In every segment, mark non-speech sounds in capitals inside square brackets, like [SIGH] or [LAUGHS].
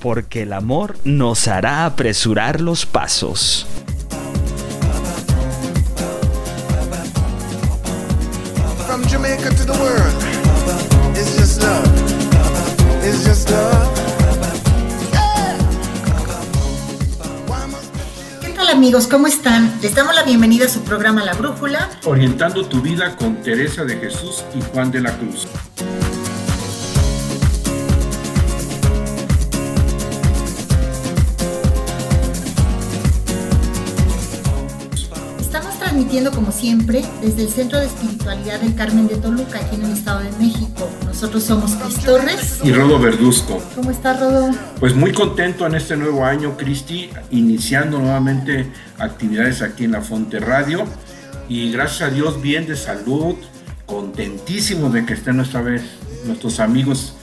Porque el amor nos hará apresurar los pasos. From Jamaica to the world, it's just love. It's just love. ¿Qué tal amigos? ¿Cómo están? Les damos la bienvenida a su programa La Brújula. Orientando tu vida con Teresa de Jesús y Juan de la Cruz. Transmitiendo como siempre desde el Centro de Espiritualidad del Carmen de Toluca, aquí en el Estado de México. Nosotros somos Cris Torres. Y Rodo Verduzco. ¿Cómo está Rodo? Pues muy contento en este nuevo año, Cristi, iniciando nuevamente actividades aquí en la Fonte Radio. Y gracias a Dios, bien de salud, contentísimos de que estén otra vez nuestros amigos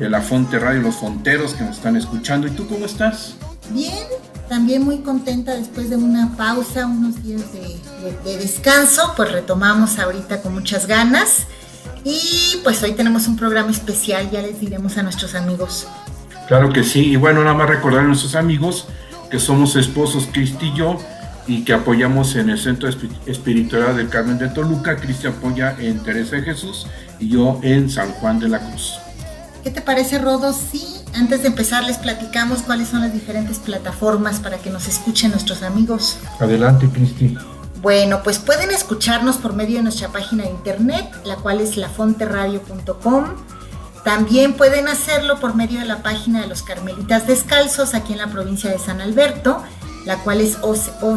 de la Fonte Radio, los fonteros que nos están escuchando. ¿Y tú cómo estás? Bien, también muy contenta después de una pausa, unos días de, de- de descanso, pues retomamos ahorita con muchas ganas. Y pues hoy tenemos un programa especial, ya les diremos a nuestros amigos. Claro que sí. Y bueno, nada más recordar a nuestros amigos que somos esposos Cristi y yo y que apoyamos en el Centro Espi- Espiritual del Carmen de Toluca. Cristi apoya en Teresa de Jesús y yo en San Juan de la Cruz. ¿Qué te parece, Rodo? Sí, antes de empezar les platicamos cuáles son las diferentes plataformas para que nos escuchen nuestros amigos. Adelante, Cristi. Bueno, pues pueden escucharnos por medio de nuestra página de internet, la cual es lafonteradio.com. También pueden hacerlo por medio de la página de los Carmelitas Descalzos aquí en la provincia de San Alberto, la cual es ocd.org.mx.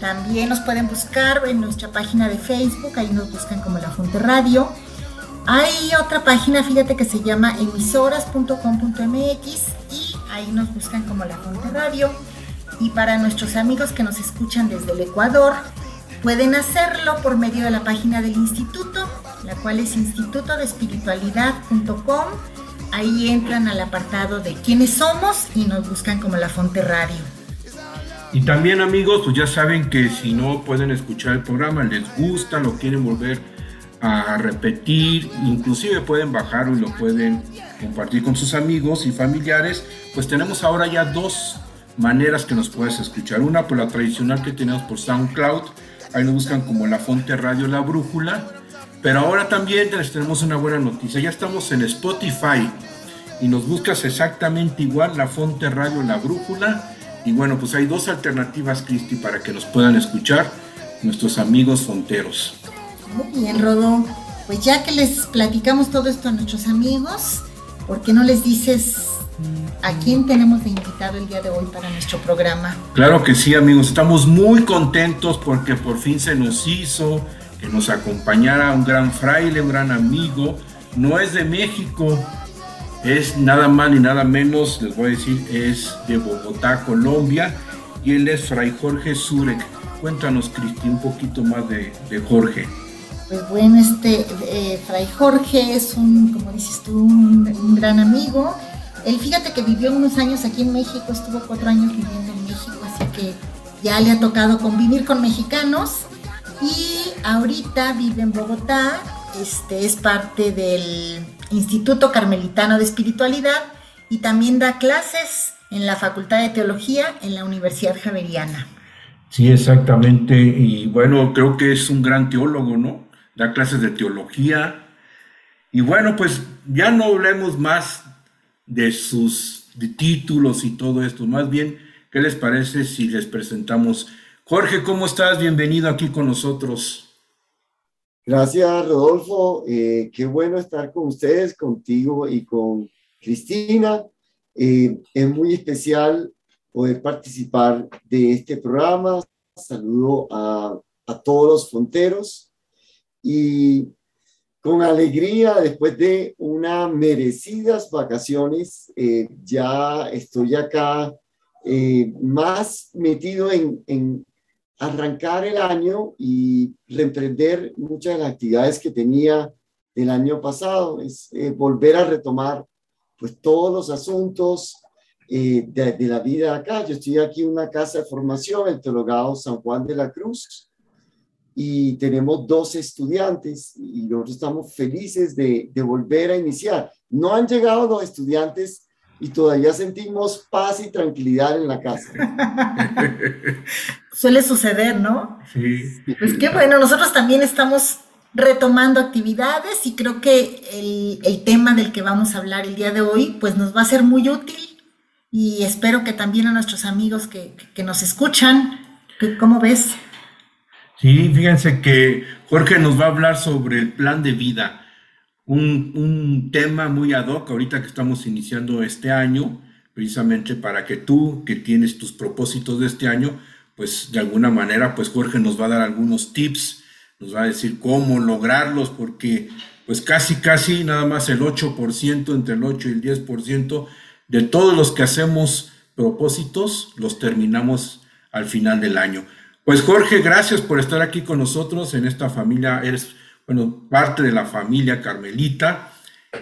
También nos pueden buscar en nuestra página de Facebook, ahí nos buscan como La Fonte Radio. Hay otra página, fíjate que se llama emisoras.com.mx y ahí nos buscan como La Fonte Radio. Y para nuestros amigos que nos escuchan desde el Ecuador, pueden hacerlo por medio de la página del instituto, la cual es institutodespiritualidad.com. Ahí entran al apartado de quiénes somos y nos buscan como La Fonte Radio. Y también amigos, pues ya saben que si no pueden escuchar el programa, les gusta, lo quieren volver a repetir, inclusive pueden bajarlo y lo pueden compartir con sus amigos y familiares, pues tenemos ahora ya dos maneras que nos puedes escuchar. Una por la tradicional que tenemos por SoundCloud, ahí nos buscan como La Fonte Radio La Brújula, pero ahora también les tenemos una buena noticia, ya estamos en Spotify y nos buscas exactamente igual La Fonte Radio La Brújula. Y bueno, pues hay dos alternativas, Cristi, para que nos puedan escuchar nuestros amigos fonteros. Muy bien, Rodo. Pues ya que les platicamos todo esto a nuestros amigos, ¿por qué no les dices a quién tenemos de invitado el día de hoy para nuestro programa? Claro que sí, amigos, estamos muy contentos porque por fin se nos hizo que nos acompañara un gran fraile, un gran amigo. No es de México, es nada más ni nada menos, les voy a decir, es de Bogotá, Colombia, y él es Fray Jorge Zurek. Cuéntanos, Cristi, un poquito más de Jorge. Pues bueno, este eh, Fray Jorge es un, como dices tú, un, un gran amigo. Él fíjate que vivió unos años aquí en México, estuvo cuatro años viviendo en México, así que ya le ha tocado convivir con mexicanos. Y ahorita vive en Bogotá, este es parte del Instituto Carmelitano de Espiritualidad y también da clases en la Facultad de Teología en la Universidad Javeriana. Sí, exactamente. Y bueno, creo que es un gran teólogo, ¿no? Da clases de teología. Y bueno, pues ya no hablemos más de sus títulos y todo esto. Más bien, ¿qué les parece si les presentamos? Jorge, ¿cómo estás? Bienvenido aquí con nosotros. Gracias, Rodolfo. Eh, qué bueno estar con ustedes, contigo y con Cristina. Eh, es muy especial poder participar de este programa. Saludo a, a todos los fonteros y con alegría después de unas merecidas vacaciones. Eh, ya estoy acá eh, más metido en, en, arrancar el año y reemprender muchas de las actividades que tenía el año pasado. Es eh, volver a retomar pues todos los asuntos de, de, la vida acá. Yo estoy aquí en una casa de formación, el Teologado San Juan de la Cruz y tenemos dos estudiantes y nosotros estamos felices de, de, volver a iniciar. No han llegado los estudiantes y todavía sentimos paz y tranquilidad en la casa. [LAUGHS] Suele suceder, ¿no? Sí. Pues qué bueno, nosotros también estamos retomando actividades y creo que el, el tema del que vamos a hablar el día de hoy pues nos va a ser muy útil y espero que también a nuestros amigos que, que nos escuchan, ¿cómo ves? Sí, fíjense que Jorge nos va a hablar sobre el plan de vida, un, un, tema muy ad hoc ahorita que estamos iniciando este año, precisamente para que tú, que tienes tus propósitos de este año, pues de alguna manera, pues Jorge nos va a dar algunos tips, nos va a decir cómo lograrlos, porque pues casi, casi nada más el 8%, entre el 8 y el 10% de todos los que hacemos propósitos, los terminamos al final del año. Pues Jorge, gracias por estar aquí con nosotros en esta familia. Eres, bueno, parte de la familia Carmelita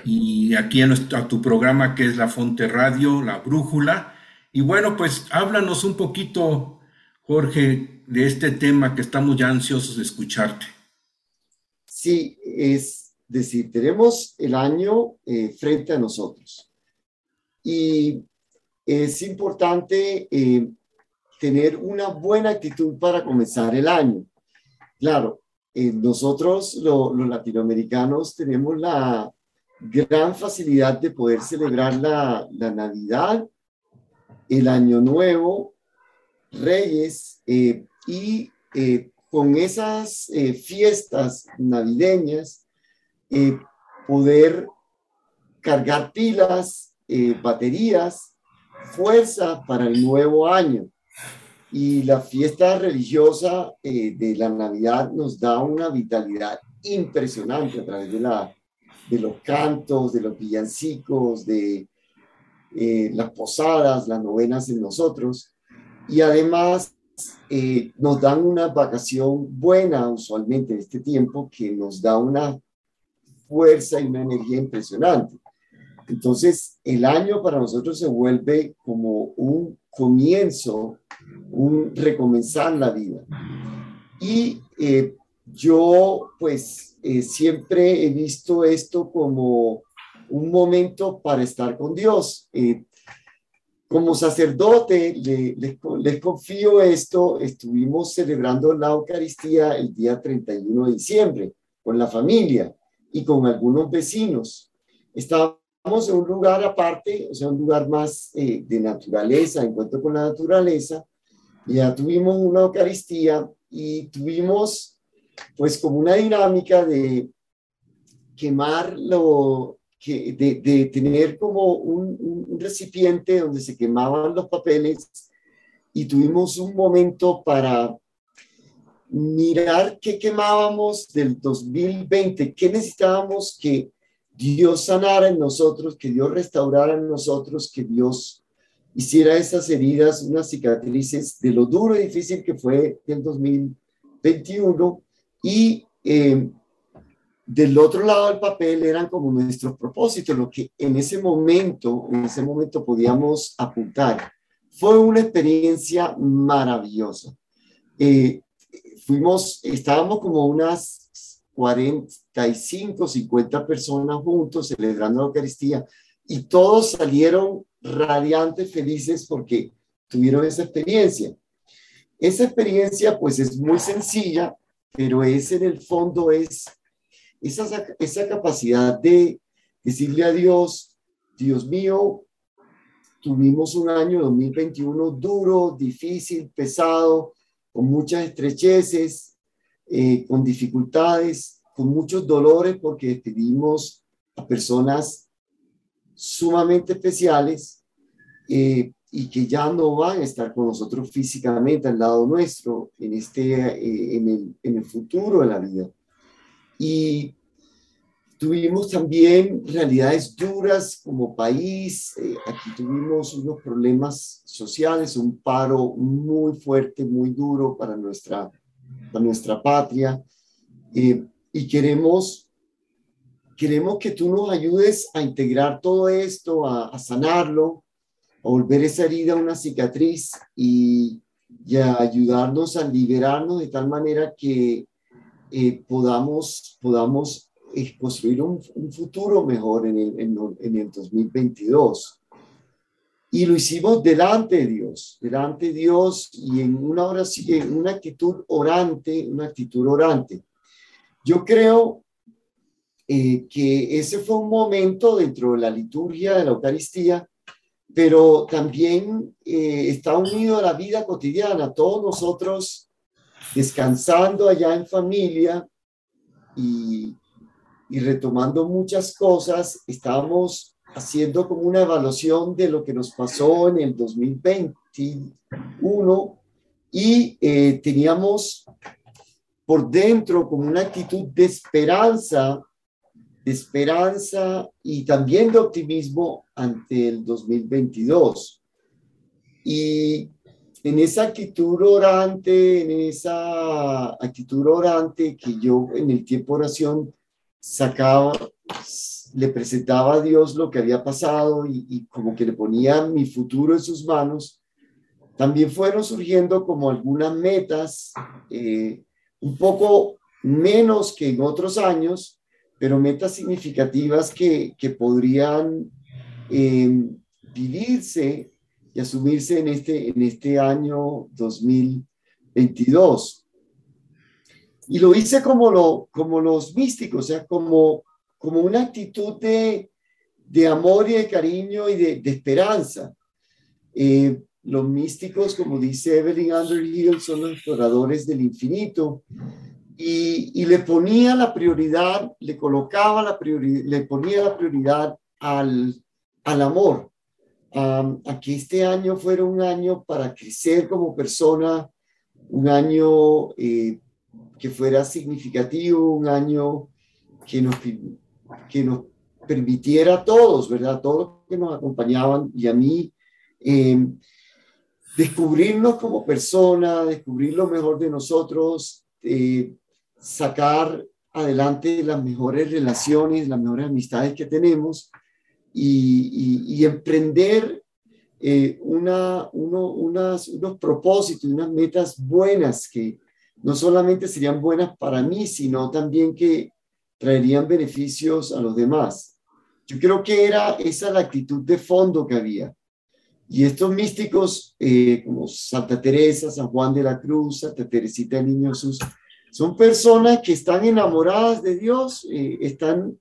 y aquí en nuestro, a tu programa que es La Fonte Radio, La Brújula. Y bueno, pues háblanos un poquito, Jorge, de este tema que estamos ya ansiosos de escucharte. Sí, es decir, tenemos el año eh, frente a nosotros. Y es importante eh, tener una buena actitud para comenzar el año. Claro, eh, nosotros los latinoamericanos tenemos la gran facilidad de poder celebrar la, Navidad, el Año Nuevo, Reyes eh, y eh, con esas eh, fiestas navideñas poder cargar pilas, baterías, fuerza para el nuevo año. Y la fiesta religiosa eh, de la Navidad nos da una vitalidad impresionante a través de, la, de los cantos, de los villancicos, de eh, las posadas, las novenas en nosotros. Y además eh, nos dan una vacación buena usualmente en este tiempo que nos da una fuerza y una energía impresionante. Entonces, el año para nosotros se vuelve como un comienzo, un recomenzar la vida. Y eh, yo, pues, eh, siempre he visto esto como un momento para estar con Dios. Eh, como sacerdote, le, les, les confío esto, estuvimos celebrando la Eucaristía el día 31 de diciembre con la familia y con algunos vecinos. Estábamos en un lugar aparte, o sea, un lugar más eh, de naturaleza, encuentro con la naturaleza, ya tuvimos una Eucaristía y tuvimos pues como una dinámica de quemar lo, que, de, tener como un, un, recipiente donde se quemaban los papeles y tuvimos un momento para mirar qué quemábamos del 2020, qué necesitábamos que Dios sanara en nosotros, que Dios restaurara en nosotros, que Dios hiciera esas heridas, unas cicatrices de lo duro y difícil que fue el 2021 y eh, del otro lado del papel eran como nuestros propósitos, lo que en ese momento, en ese momento podíamos apuntar. Fue una experiencia maravillosa. Eh, fuimos, estábamos como unas 45, 50 personas juntos celebrando la Eucaristía y todos salieron radiantes, felices porque tuvieron esa experiencia. Esa experiencia pues es muy sencilla, pero es en el fondo es esa, esa capacidad de decirle a Dios, Dios mío, tuvimos un año 2021 duro, difícil, pesado, con muchas estrecheces, eh, con dificultades, con muchos dolores, porque despedimos a personas sumamente especiales eh, y que ya no van a estar con nosotros físicamente al lado nuestro en, este, eh, en, el, en el futuro de la vida. Y tuvimos también realidades duras como país. Eh, aquí tuvimos unos problemas sociales, un paro muy fuerte, muy duro para nuestra, para nuestra patria. Eh, y queremos, queremos que tú nos ayudes a integrar todo esto, a, a sanarlo, a volver esa herida una cicatriz y, y a ayudarnos a liberarnos de tal manera que eh, podamos, podamos eh, construir un, un, futuro mejor en el, en, en el 2022. Y lo hicimos delante de Dios, delante de Dios y en una oración, en una actitud orante, una actitud orante. Yo creo eh, que ese fue un momento dentro de la liturgia de la Eucaristía pero también eh, está unido a la vida cotidiana. Todos nosotros descansando allá en familia y, y retomando muchas cosas, estábamos haciendo como una evaluación de lo que nos pasó en el 2021 y eh, teníamos por dentro como una actitud de esperanza de esperanza y también de optimismo ante el 2022. Y en esa actitud orante, en esa actitud orante que yo en el tiempo de oración sacaba, le presentaba a Dios lo que había pasado y, como que le ponía mi futuro en sus manos, también fueron surgiendo como algunas metas, eh, un poco menos que en otros años, pero metas significativas que, que podrían eh, vivirse y asumirse en este, en este año 2022. Y lo hice como, lo, como los místicos, o sea, como, como una actitud de, de amor y de cariño y de, de esperanza. Eh, los místicos, como dice Evelyn Underhill, son los exploradores del infinito y, le ponía la prioridad, le colocaba la prioridad, le ponía la prioridad al, al amor, a que este año fuera un año para crecer como persona, un año eh, que fuera significativo, un año que nos, que nos permitiera a todos, ¿verdad? todos los que nos acompañaban y a mí, em, descubrirnos como persona, descubrir lo mejor de nosotros, eh, sacar adelante las mejores relaciones, las mejores amistades que tenemos y, emprender eh, una, unos propósitos, unas metas buenas que no solamente serían buenas para mí, sino también que traerían beneficios a los demás. Yo creo que era esa la actitud de fondo que había. Y estos místicos eh, como Santa Teresa, San Juan de la Cruz, Santa Teresita del Niño Jesús, son personas que están enamoradas de Dios, eh, están,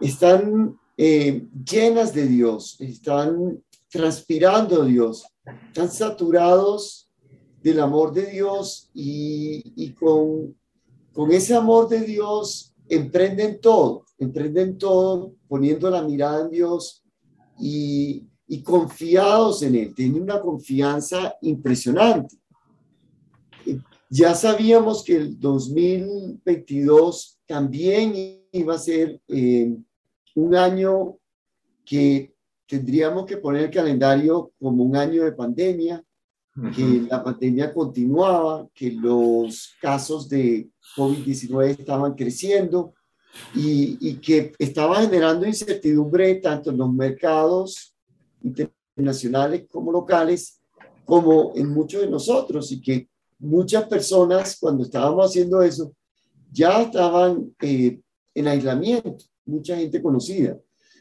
están eh, llenas de Dios, están transpirando Dios, están saturados del amor de Dios y, con, con ese amor de Dios emprenden todo, emprenden todo poniendo la mirada en Dios y, y confiados en Él, tienen una confianza impresionante ya sabíamos que el 2022 también iba a ser eh, un año que tendríamos que poner el calendario como un año de pandemia, que la pandemia continuaba, que los casos de COVID-19 estaban creciendo y, y, que estaba generando incertidumbre tanto en los mercados internacionales como locales, como en muchos de nosotros y que muchas personas cuando estábamos haciendo eso ya estaban eh, en aislamiento, mucha gente conocida.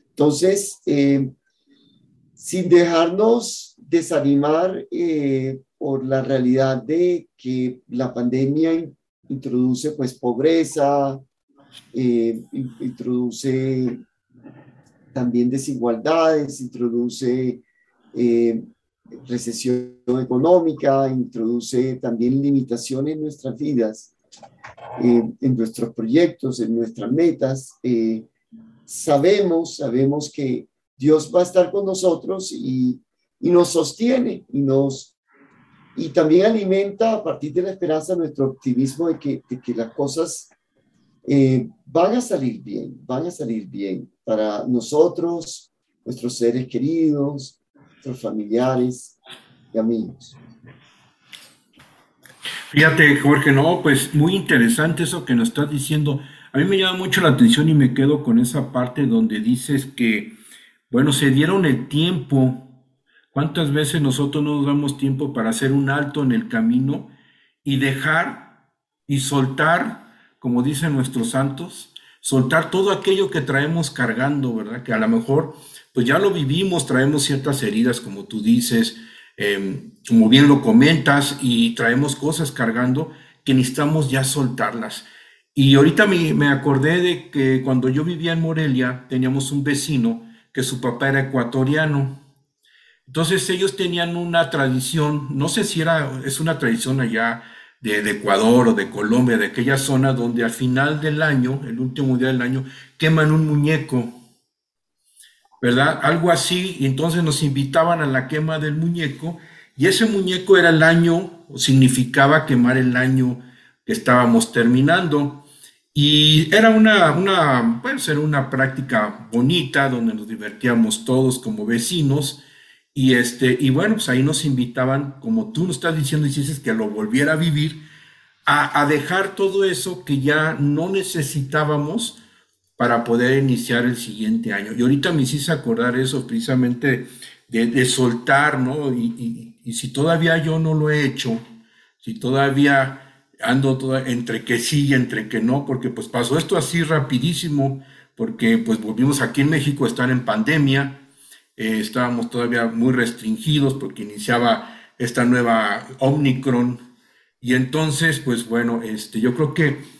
Entonces, eh, sin dejarnos desanimar eh, por la realidad de que la pandemia introduce pues pobreza, introduce también desigualdades, introduce recesión económica, introduce también limitaciones en nuestras vidas, eh, en nuestros proyectos, en nuestras metas. Eh, sabemos, sabemos que Dios va a estar con nosotros y, y nos sostiene y nos y también alimenta a partir de la esperanza nuestro optimismo de que, de que las cosas eh, van a salir bien, van a salir bien para nosotros, nuestros seres queridos, nuestros familiares y amigos. Fíjate, Jorge, no, pues muy interesante eso que nos estás diciendo. A mí me llama mucho la atención y me quedo con esa parte donde dices que, bueno, se dieron el tiempo. ¿Cuántas veces nosotros no nos damos tiempo para hacer un alto en el camino y dejar y soltar, como dicen nuestros santos, soltar todo aquello que traemos cargando, ¿verdad? Que a lo mejor, pues ya lo vivimos, traemos ciertas heridas, como tú dices, em, como bien lo comentas, y traemos cosas cargando que necesitamos ya soltarlas. Y ahorita me, me acordé de que cuando yo vivía en Morelia, teníamos un vecino que su papá era ecuatoriano. Entonces ellos tenían una tradición, no sé si era, es una tradición allá de, Ecuador o de Colombia, de aquella zona donde al final del año, el último día del año, queman un muñeco, ¿verdad? Algo así, y entonces nos invitaban a la quema del muñeco, y ese muñeco era el año, o significaba quemar el año que estábamos terminando. Y era una, una, pues era una práctica bonita donde nos divertíamos todos como vecinos. Y, este, y bueno, pues ahí nos invitaban, como tú nos estás diciendo y dices que lo volviera a vivir, a, a, dejar todo eso que ya no necesitábamos para poder iniciar el siguiente año. Y ahorita me hiciste acordar eso precisamente de, soltar, ¿no? Y, y, y si todavía yo no lo he hecho, si todavía ando toda, entre que sí y entre que no, porque pues pasó esto así rapidísimo, porque pues volvimos aquí en México a estar en pandemia, eh, estábamos todavía muy restringidos porque iniciaba esta nueva Omicron, y entonces pues bueno, este, yo creo que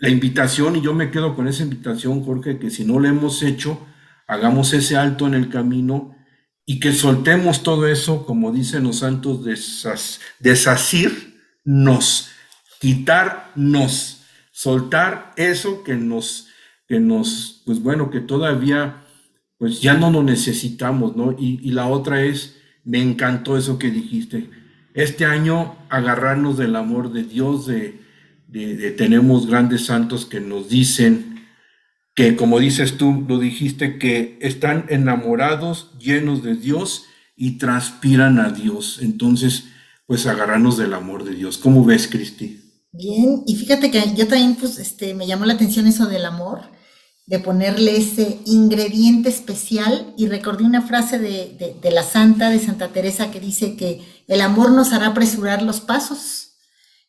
la invitación, y yo me quedo con esa invitación, Jorge, que si no lo hemos hecho, hagamos ese alto en el camino y que soltemos todo eso, como dicen los santos, desas, desasirnos quitarnos, soltar eso que nos, que nos, pues bueno, que todavía, pues ya no lo necesitamos, ¿no? Y, y la otra es, me encantó eso que dijiste, este año agarrarnos del amor de Dios, de, tenemos grandes santos que nos dicen que, como dices tú, lo dijiste, que están enamorados, llenos de Dios y transpiran a Dios. Entonces, pues agarrarnos del amor de Dios. ¿Cómo ves, Cristi? Bien, y fíjate que yo también, pues, este, me llamó la atención eso del amor, de ponerle ese ingrediente especial, y recordé una frase de, de, de, la santa, de Santa Teresa, que dice que el amor nos hará apresurar los pasos.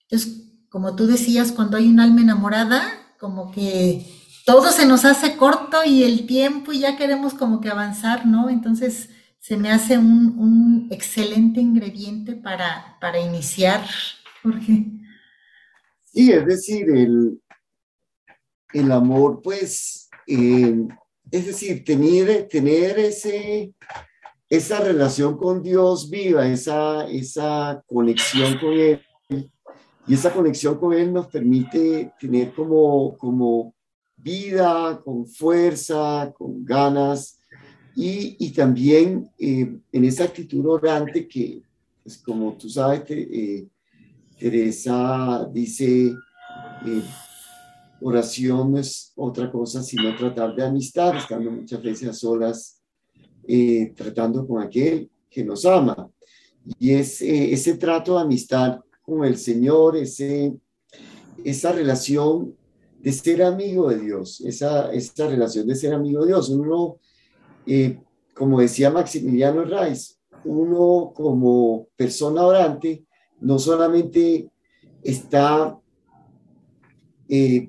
Entonces, como tú decías, cuando hay un alma enamorada, como que todo se nos hace corto y el tiempo y ya queremos como que avanzar, ¿no? Entonces, se me hace un, un excelente ingrediente para, para iniciar, Jorge. Sí, es decir, el, el amor, pues, eh, es decir, tener, tener ese, esa relación con Dios viva, esa, esa conexión con Él, y esa conexión con Él nos permite tener como, como vida, con fuerza, con ganas, y, y también eh, en esa actitud orante que, pues, como tú sabes, te, eh, Teresa dice, eh, oración no es otra cosa sino tratar de amistad, estando muchas veces a solas, eh, tratando con aquel que nos ama. Y es eh, ese trato de amistad con el Señor, ese, esa relación de ser amigo de Dios, esa, esa relación de ser amigo de Dios. Uno, eh, como decía Maximiliano Reis, uno como persona orante, no solamente está eh,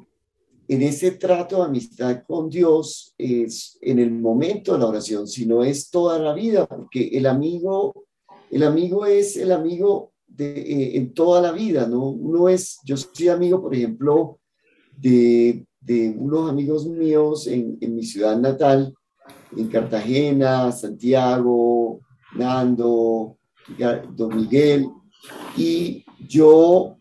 en ese trato de amistad con Dios es en el momento de la oración, sino es toda la vida, porque el amigo, el amigo es el amigo de, eh, en toda la vida, ¿no? Uno es, yo soy amigo, por ejemplo, de, de unos amigos míos en, en mi ciudad natal, en Cartagena, Santiago, Nando, Don Miguel, y yo,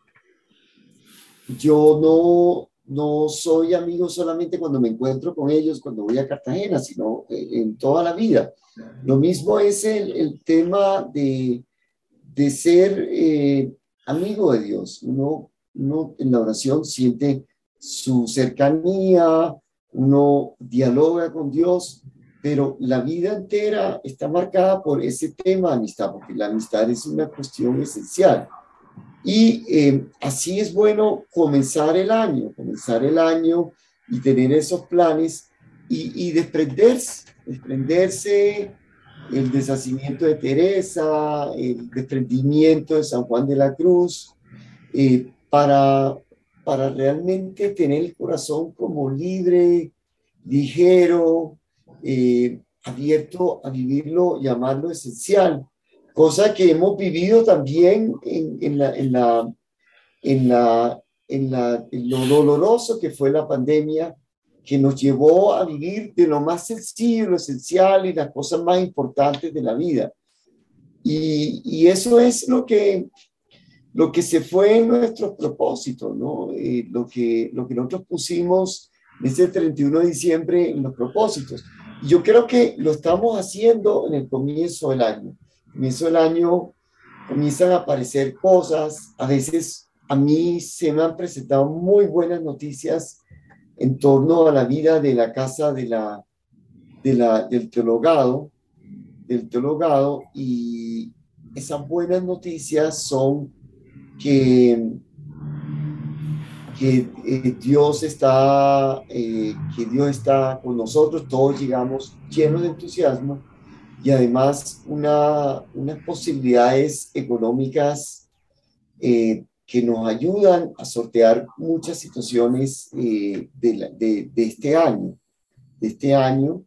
yo no, no soy amigo solamente cuando me encuentro con ellos, cuando voy a Cartagena, sino en toda la vida. Lo mismo es el, el tema de, de ser eh, amigo de Dios. Uno, en la oración siente su cercanía, uno dialoga con Dios, pero la vida entera está marcada por ese tema amistad, porque la amistad es una cuestión esencial. Y eh, así es bueno comenzar el año, comenzar el año y tener esos planes y, y desprenderse, desprenderse el deshacimiento de Teresa, el desprendimiento de San Juan de la Cruz, eh, para, para realmente tener el corazón como libre, ligero, eh, abierto a vivirlo, llamarlo esencial, cosa que hemos vivido también en, en, la, en, la, en, la, en, la, en lo doloroso que fue la pandemia, que nos llevó a vivir de lo más sencillo, lo esencial y las cosas más importantes de la vida. Y, y eso es lo que, lo que se fue en nuestros propósitos, ¿no? Eh, lo, que, lo que nosotros pusimos ese 31 de diciembre en los propósitos. Y yo creo que lo estamos haciendo en el comienzo del año. Comienzo del año comienzan a aparecer cosas, a veces a mí se me han presentado muy buenas noticias en torno a la vida de la casa de la, de la, del teologado, del teologado, y esas buenas noticias son que, que eh, Dios está, eh, que Dios está con nosotros, todos llegamos llenos de entusiasmo y además una, unas posibilidades económicas eh, que nos ayudan a sortear muchas situaciones eh, de, de, este año. De este año,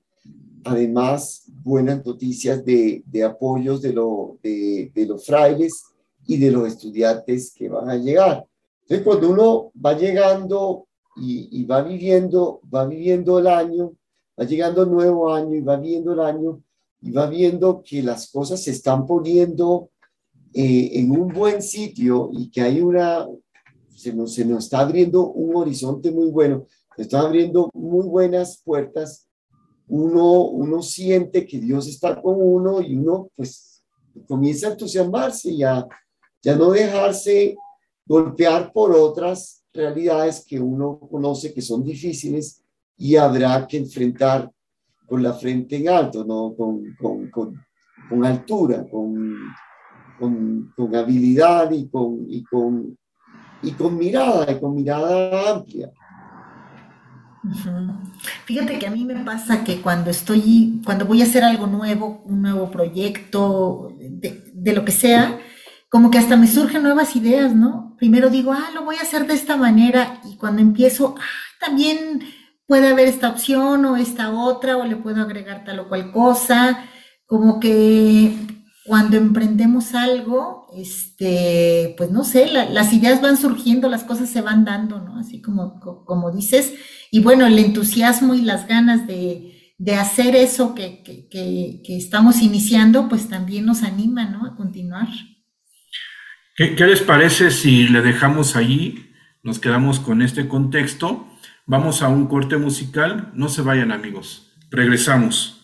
además, buenas noticias de, de apoyos de, lo, de, los frailes y de los estudiantes que van a llegar. Entonces, cuando uno va llegando y, y, va viviendo, va viviendo el año, va llegando el nuevo año y va viendo el año y va viendo que las cosas se están poniendo eh, en un buen sitio y que hay una, se nos, se nos está abriendo un horizonte muy bueno, se están abriendo muy buenas puertas, uno, uno siente que Dios está con uno y uno pues comienza a entusiasmarse y a ya no dejarse golpear por otras realidades que uno conoce que son difíciles y habrá que enfrentar con la frente en alto, ¿no? con, con, con, con altura, con, con, con habilidad y con, y, con, y con mirada, y con mirada amplia. Fíjate que a mí me pasa que cuando estoy, cuando voy a hacer algo nuevo, un nuevo proyecto, de, de, lo que sea, como que hasta me surgen nuevas ideas, ¿no? Primero digo, ah, lo voy a hacer de esta manera, y cuando empiezo, ah, también puede haber esta opción o esta otra, o le puedo agregar tal o cual cosa, como que cuando emprendemos algo, este, pues no sé, la, las ideas van surgiendo, las cosas se van dando, ¿no? Así como, como dices. Y bueno, el entusiasmo y las ganas de, de hacer eso que, que, que, que, estamos iniciando, pues también nos anima, ¿no? A continuar. ¿Qué, ¿Qué les parece si le dejamos ahí? Nos quedamos con este contexto. Vamos a un corte musical. No se vayan amigos. Regresamos.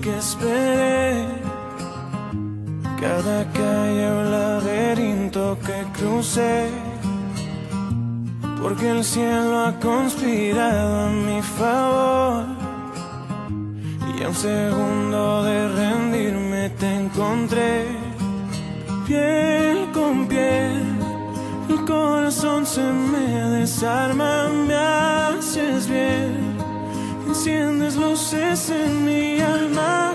que esperé, cada calle o laberinto que crucé, porque el cielo ha conspirado a mi favor. Y a un segundo de rendirme te encontré, piel con piel. El corazón se me desarma, me haces bien enciendes luces en mi alma,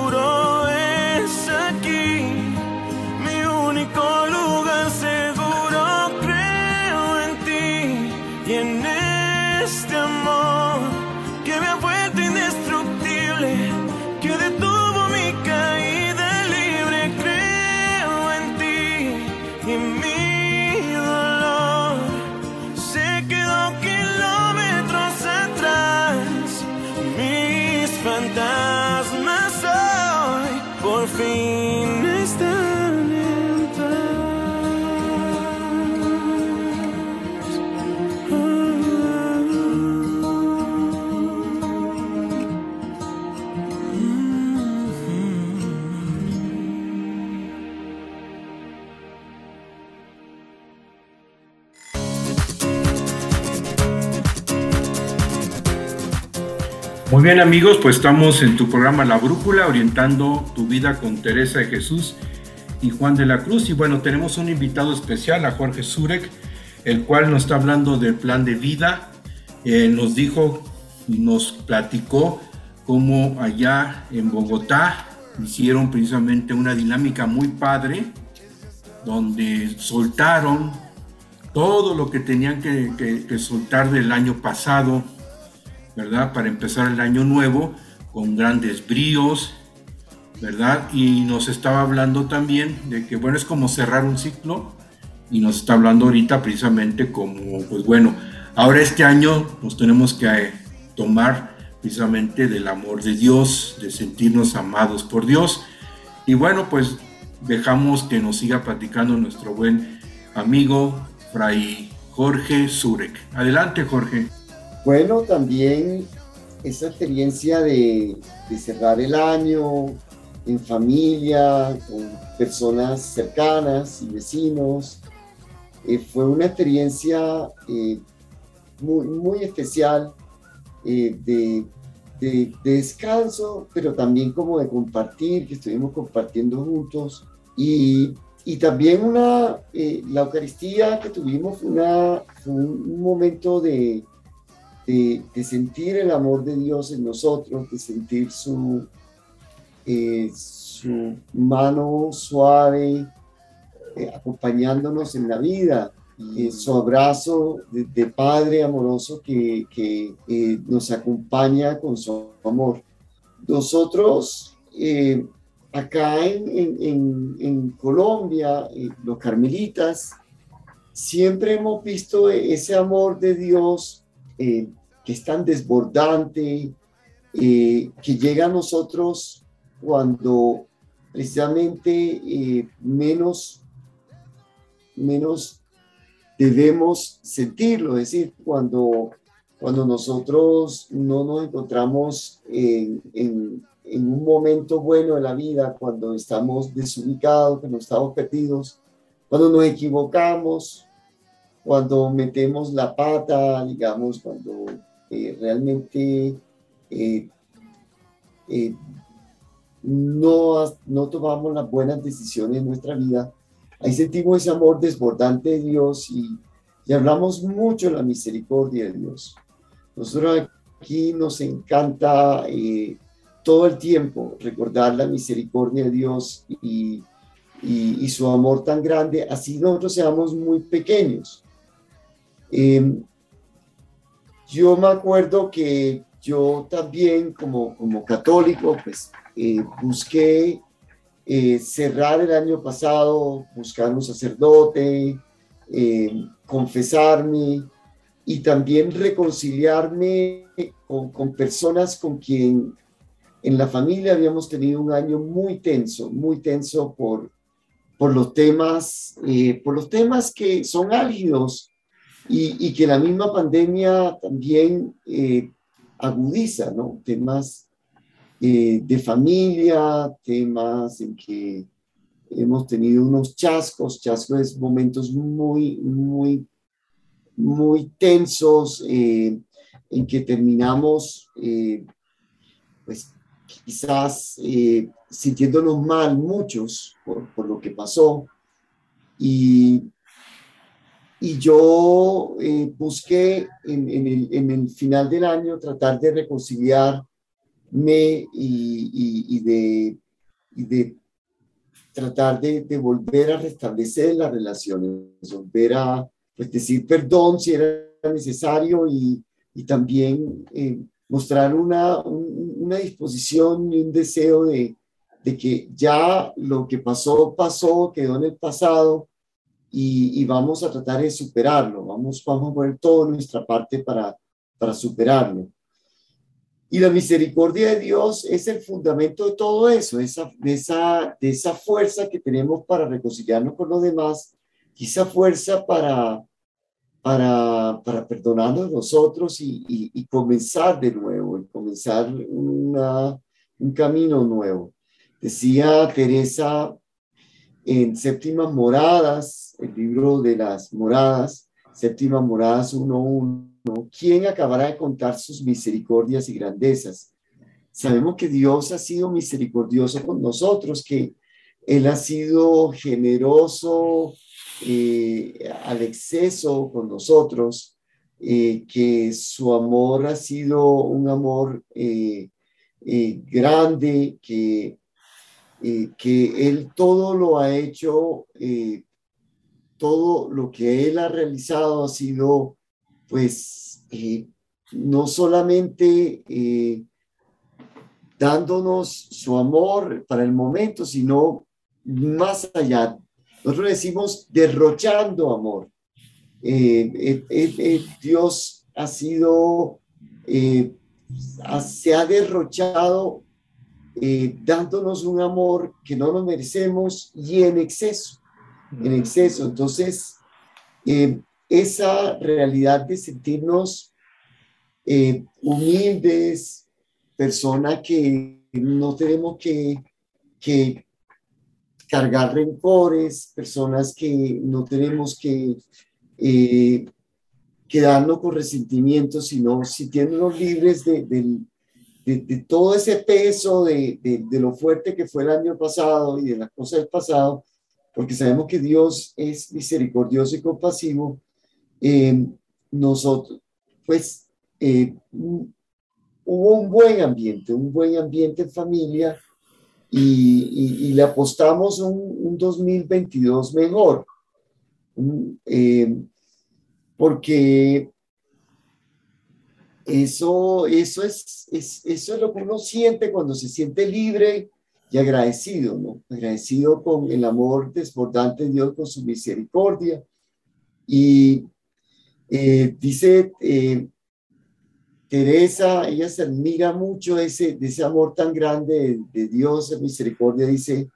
Hoy Muy bien amigos, pues estamos en tu programa La Brújula, orientando tu vida con Teresa de Jesús y Juan de la Cruz. Y bueno, tenemos un invitado especial, a Jorge Zurek, el cual nos está hablando del plan de vida. Eh, nos dijo, nos platicó cómo allá en Bogotá hicieron precisamente una dinámica muy padre, donde soltaron todo lo que tenían que, que- que soltar del año pasado, ¿verdad? Para empezar el año nuevo con grandes bríos, ¿verdad? Y nos estaba hablando también de que, bueno, es como cerrar un ciclo y nos está hablando ahorita precisamente como, pues bueno, ahora este año nos tenemos que eh, tomar precisamente del amor de Dios, de sentirnos amados por Dios. Y bueno, pues dejamos que nos siga platicando nuestro buen amigo Fray Jorge Zurek. Adelante, Jorge. Bueno, también esa experiencia de, de cerrar el año en familia, con personas cercanas y vecinos, eh, fue una experiencia eh, muy, muy especial eh, de, de- de descanso, pero también como de compartir, que estuvimos compartiendo juntos. Y, y también una, eh, la Eucaristía que tuvimos fue, una, fue un momento de, de, de sentir el amor de Dios en nosotros, de sentir su, eh, su mano suave eh, acompañándonos en la vida, eh, su abrazo de, de Padre amoroso que, que, eh, nos acompaña con su amor. Nosotros, acá en, en- en- Colombia, los carmelitas, siempre hemos visto ese amor de Dios eh, que es tan desbordante, eh, que llega a nosotros cuando precisamente eh, menos, menos debemos sentirlo, es decir, cuando, cuando nosotros no nos encontramos en, en- en un momento bueno de la vida, cuando estamos desubicados, cuando estamos perdidos, cuando nos equivocamos, cuando metemos la pata, digamos, cuando eh, realmente eh, eh, no, no tomamos las buenas decisiones en nuestra vida, ahí sentimos ese amor desbordante de Dios y, y hablamos mucho de la misericordia de Dios. Nosotros aquí nos encanta eh, todo el tiempo recordar la misericordia de Dios y, y- y su amor tan grande, así nosotros seamos muy pequeños. Eh, yo me acuerdo que yo también como, como católico, pues eh, busqué eh, cerrar el año pasado, buscar un sacerdote, eh, confesarme y también reconciliarme con, con personas con quien en la familia habíamos tenido un año muy tenso, muy tenso por, por los temas, eh, por los temas que son álgidos y, y que la misma pandemia también eh, agudiza, ¿no? Temas eh, de familia, temas en que hemos tenido unos chascos, chascos, momentos muy, muy, muy tensos eh, en que terminamos, eh, pues quizás eh, sintiéndonos mal muchos por, por, lo que pasó. Y, y yo busqué en, en, el, en, el, final del año tratar de reconciliarme y, y, y de, y de tratar de, de, volver a restablecer las relaciones, volver a pues, decir perdón si era necesario y también eh, mostrar una, un, una disposición y un deseo de, de, que ya lo que pasó, pasó, quedó en el pasado y, vamos a tratar de superarlo, vamos, vamos a poner toda nuestra parte para, para superarlo. Y la misericordia de Dios es el fundamento de todo eso, esa, de, esa, de esa fuerza que tenemos para reconciliarnos con los demás, esa fuerza para, para, para perdonarnos nosotros y, comenzar de nuevo, y comenzar un camino nuevo. Decía Teresa en Séptimas Moradas, el libro de las moradas, Séptimas Moradas 1.1 ¿Quién acabará de contar sus misericordias y grandezas? Sabemos que Dios ha sido misericordioso con nosotros, que Él ha sido generoso eh, al exceso con nosotros, eh, que su amor ha sido un amor eh, eh grande, que, eh, que Él todo lo ha hecho, eh, todo lo que Él ha realizado ha sido pues eh, no solamente dándonos su amor para el momento, sino más allá. Nosotros decimos derrochando amor. Dios ha sido, se ha derrochado dándonos un amor que no nos merecemos y en exceso, en exceso. Entonces, esa realidad de sentirnos eh, humildes, personas que no tenemos que, que, cargar rencores, personas que no tenemos que eh, quedarnos con resentimientos, sino sintiéndonos libres de, de, de, de todo ese peso de, lo fuerte que fue el año pasado y de las cosas del pasado, porque sabemos que Dios es misericordioso y compasivo eh, nosotros, pues, eh, hubo un buen ambiente, un buen ambiente en familia y, le apostamos un, un, 2022 mejor, eh, porque eso, eso, es, es, eso es lo que uno siente cuando se siente libre y agradecido, ¿no? Agradecido con el amor desbordante de Dios, con su misericordia. Y, eh, dice eh, Teresa, ella se admira mucho ese, de ese amor tan grande de, Dios, de misericordia, dice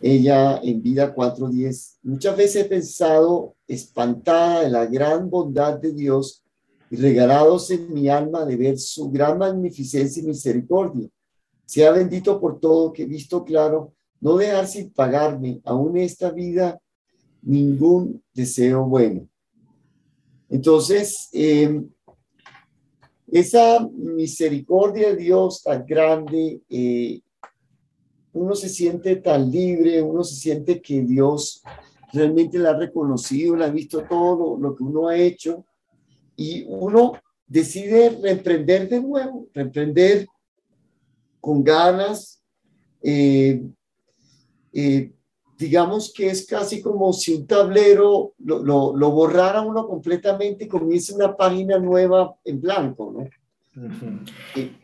ella en vida 4.10. Muchas veces he pensado espantada de la gran bondad de Dios y regalados en mi alma de ver su gran magnificencia y misericordia. Sea bendito por todo que visto claro, no dejar sin pagarme aún esta vida ningún deseo bueno. Entonces, eh, esa misericordia de Dios tan grande, eh, uno se siente tan libre, uno se siente que Dios realmente la ha reconocido, la ha visto todo lo, que uno ha hecho y uno decide reemprender de nuevo, reemprender con ganas, eh, eh digamos que es casi como si un tablero lo, lo, lo borrara uno completamente y comience una página nueva en blanco, ¿no? Uh -huh.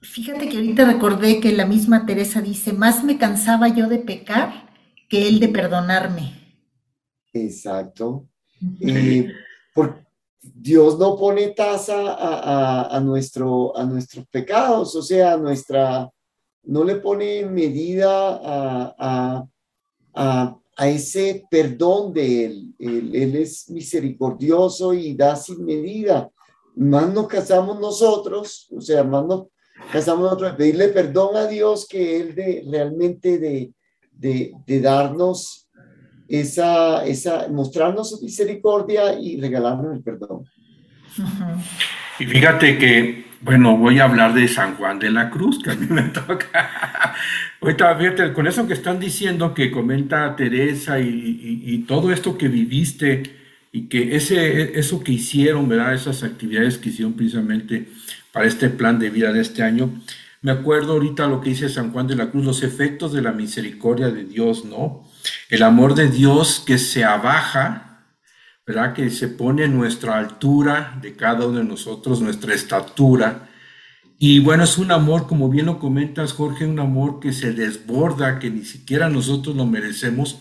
Fíjate que ahorita recordé que la misma Teresa dice, más me cansaba yo de pecar que él de perdonarme. Exacto. Uh -huh. eh, por, Dios no pone tasa a, nuestro, a nuestros pecados, o sea, nuestra, no le pone medida a, a a, a ese perdón de él. él. él. es misericordioso y da sin medida. Más nos casamos nosotros, o sea, más nos casamos nosotros, pedirle perdón a Dios que Él de, realmente de, de, de darnos esa, esa, mostrarnos su misericordia y regalarnos el perdón. Y fíjate que, bueno, voy a hablar de San Juan de la Cruz, que a mí me [LAUGHS] toca. Ahorita, fíjate, con eso que están diciendo, que comenta Teresa y, y, todo esto que viviste y que ese, eso que hicieron, ¿verdad? Esas actividades que hicieron precisamente para este plan de vida de este año, me acuerdo ahorita lo que dice San Juan de la Cruz, los efectos de la misericordia de Dios, ¿no? El amor de Dios que se abaja, ¿verdad? Que se pone en nuestra altura de cada uno de nosotros, nuestra estatura. Y bueno, es un amor, como bien lo comentas, Jorge, un amor que se desborda, que ni siquiera nosotros lo merecemos,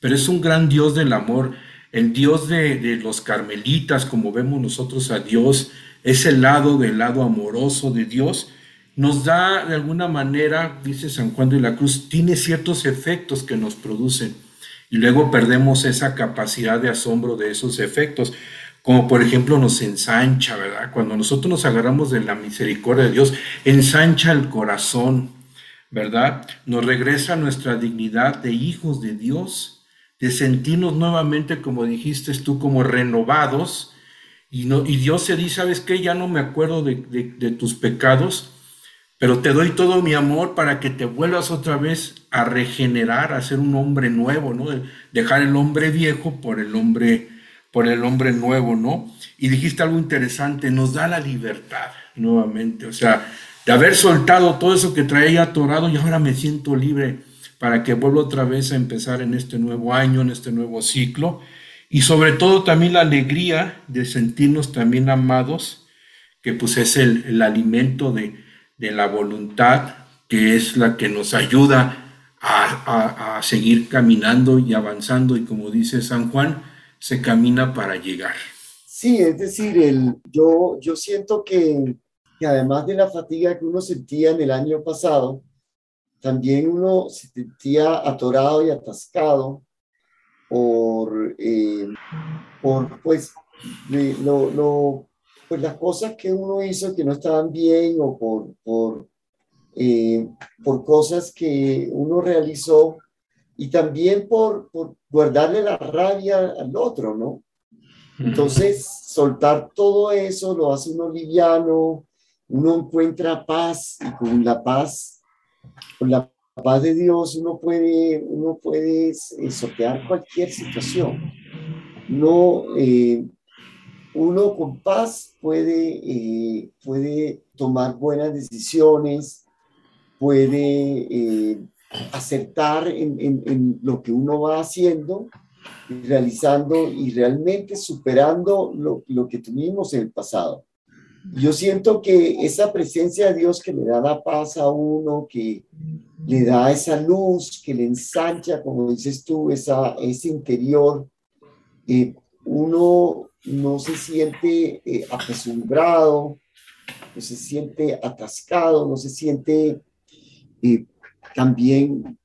pero es un gran Dios del amor. El Dios de, de los carmelitas, como vemos nosotros a Dios, es el lado del lado amoroso de Dios nos da de alguna manera, dice San Juan de la Cruz, tiene ciertos efectos que nos producen y luego perdemos esa capacidad de asombro de esos efectos, como por ejemplo nos ensancha, ¿verdad? Cuando nosotros nos agarramos de la misericordia de Dios, ensancha el corazón, ¿verdad? Nos regresa nuestra dignidad de hijos de Dios, de sentirnos nuevamente, como dijiste tú, como renovados. Y, no, y Dios se dice, ¿sabes qué? Ya no me acuerdo de, de tus pecados, pero te doy todo mi amor para que te vuelvas otra vez a regenerar, a ser un hombre nuevo, ¿no? Dejar el hombre viejo por el hombre, por el hombre nuevo, ¿no? Y dijiste algo interesante, nos da la libertad nuevamente, o sea, de haber soltado todo eso que traía atorado y ahora me siento libre para que vuelva otra vez a empezar en este nuevo año, en este nuevo ciclo. Y sobre todo también la alegría de sentirnos también amados, que pues es el, el alimento de, de la voluntad, que es la que nos ayuda a, seguir caminando y avanzando. Y como dice San Juan, se camina para llegar. Sí, es decir, el, yo, yo siento que, que además de la fatiga que uno sentía en el año pasado, también uno se sentía atorado y atascado por, eh, por pues, lo, lo, pues las cosas que uno hizo que no estaban bien o por, por, eh, por cosas que uno realizó y también por, por guardarle la rabia al otro, ¿no? Entonces, soltar todo eso lo hace uno liviano, uno encuentra paz y con la paz, con la paz de Dios, uno puede, uno puede eh, sortear cualquier situación. No, eh, uno con paz puede, eh, puede tomar buenas decisiones, puede eh, acertar en, en, lo que uno va haciendo, realizando y realmente superando lo, lo que tuvimos en el pasado. Yo siento que esa presencia de Dios que le da la paz a uno, que le da esa luz, que le ensancha, como dices tú, esa, ese interior, eh, uno no se siente eh, no se siente atascado, no se siente eh, también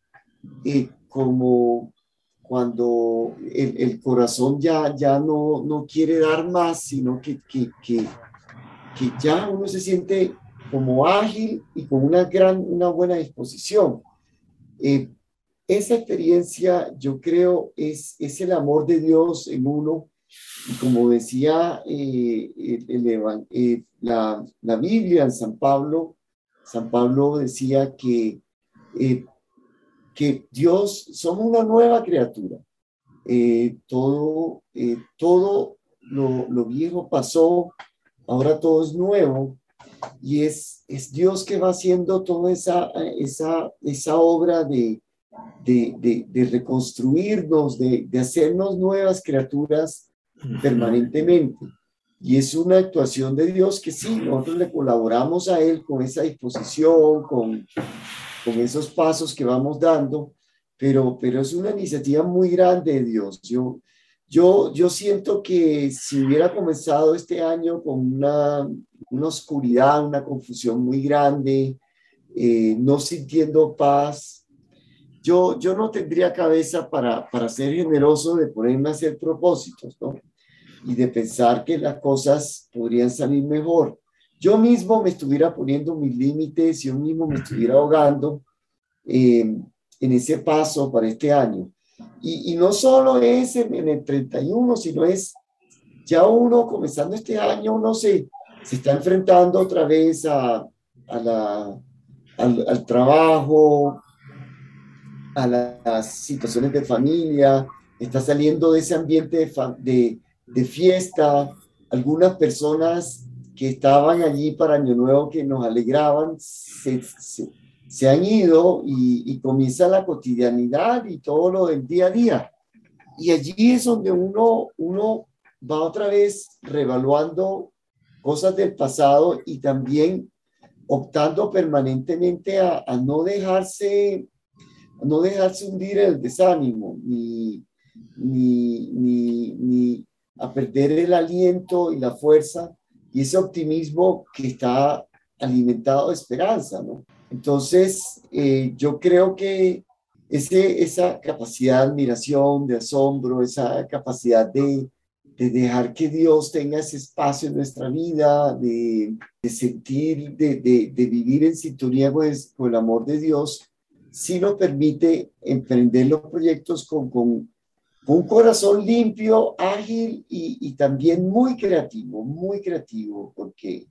eh, como cuando el, corazón ya, ya no, no quiere dar más, sino que, que, que, que, ya uno se siente como ágil y con una, gran, una buena disposición. Eh, esa experiencia, yo creo, es, es el amor de Dios en uno y como decía eh, eh, la, Biblia en San Pablo, San Pablo decía que, eh, que Dios, somos una nueva criatura. todo todo lo, lo, viejo pasó, ahora todo es nuevo. Y es, es Dios que va haciendo toda esa, esa, esa obra de, de, de, de reconstruirnos, de, de hacernos nuevas criaturas permanentemente. Y es una actuación de Dios que sí, nosotros le colaboramos a Él con esa disposición, con, con esos pasos que vamos dando, pero, pero es una iniciativa muy grande de Dios. Yo, yo, yo siento que si hubiera comenzado este año con una, una oscuridad, una confusión muy grande, eh, no sintiendo paz, yo, yo no tendría cabeza para, para ser generoso de ponerme a hacer propósitos. Y de pensar que las cosas podrían salir mejor. Yo mismo me estuviera poniendo mis límites, yo mismo me estuviera ahogando, eh, en ese paso para este año. Y, y no solo es en, en, el 31, sino es ya uno comenzando este año, uno se, se está enfrentando otra vez a, a la, al, al, trabajo, a las situaciones de familia, está saliendo de ese ambiente de, de, de fiesta. Algunas personas que estaban allí para Año Nuevo, que nos alegraban, se, se, han ido y, comienza la cotidianidad y todo lo del día a día. Y allí es donde uno, uno va otra vez revaluando cosas del pasado y también optando permanentemente a, no dejarse no dejarse hundir el desánimo ni, ni, ni, ni a perder el aliento y la fuerza y ese optimismo que está alimentado de esperanza, ¿no? Entonces, eh, yo creo que ese, esa capacidad de admiración, de asombro, esa capacidad de, de dejar que Dios tenga ese espacio en nuestra vida, de, de sentir, de, de, vivir en sintonía con el, con el, amor de Dios, sí nos permite emprender los proyectos con, con un corazón limpio, ágil y, y, también muy creativo, muy creativo, porque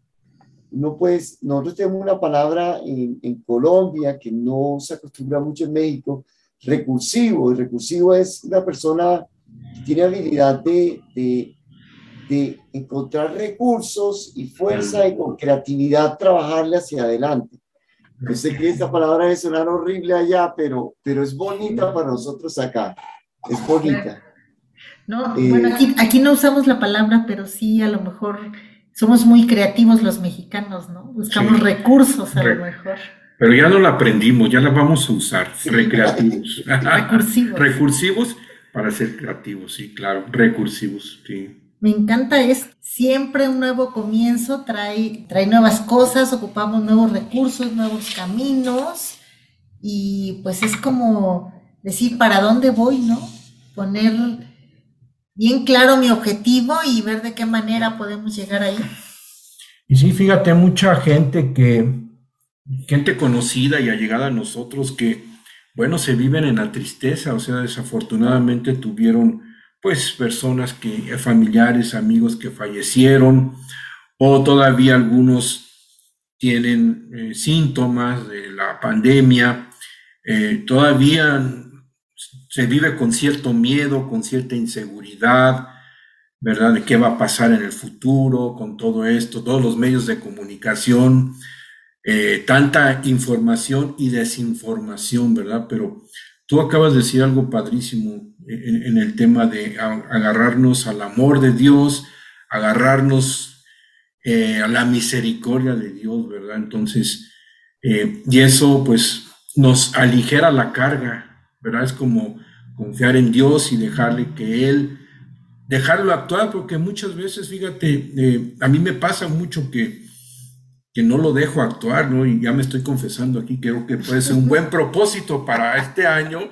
no puedes, nosotros tenemos una palabra en, en Colombia que no se acostumbra mucho en México, recursivo, y recursivo es una persona tiene habilidad de, de, de, encontrar recursos y fuerza y con creatividad trabajarle hacia adelante. Yo sé que esta palabra debe sonar horrible allá, pero, pero es bonita para nosotros acá. Es bonita. No, eh, bueno, aquí, aquí no usamos la palabra, pero sí a lo mejor somos muy creativos los mexicanos, ¿no? Buscamos sí. recursos a Re lo mejor. Pero ya no la aprendimos, ya la vamos a usar, sí. recreativos. [LAUGHS] Recursivos. Recursivos para ser creativos, sí, claro, recursivos, sí. Me encanta, es siempre un nuevo comienzo, trae, trae nuevas cosas, ocupamos nuevos recursos, nuevos caminos y pues es como decir para dónde voy, ¿no? Poner bien claro mi objetivo y ver de qué manera podemos llegar ahí. Y sí, fíjate, mucha gente que, gente conocida y allegada a nosotros que, bueno, se viven en la tristeza, o sea, desafortunadamente tuvieron pues personas que, familiares, amigos que fallecieron, o todavía algunos tienen eh, síntomas de la pandemia, eh, todavía se vive con cierto miedo, con cierta inseguridad, ¿verdad? De qué va a pasar en el futuro con todo esto, todos los medios de comunicación, eh, tanta información y desinformación, ¿verdad? Pero tú acabas de decir algo padrísimo en, el tema de agarrarnos al amor de Dios, agarrarnos eh, a la misericordia de Dios, ¿verdad? Entonces, eh, y eso pues nos aligera la carga, ¿verdad? Es como confiar en Dios y dejarle que Él, dejarlo actuar, porque muchas veces, fíjate, eh, a mí me pasa mucho que, que no lo dejo actuar, ¿no? Y ya me estoy confesando aquí, creo que puede ser un buen [LAUGHS] propósito para este año,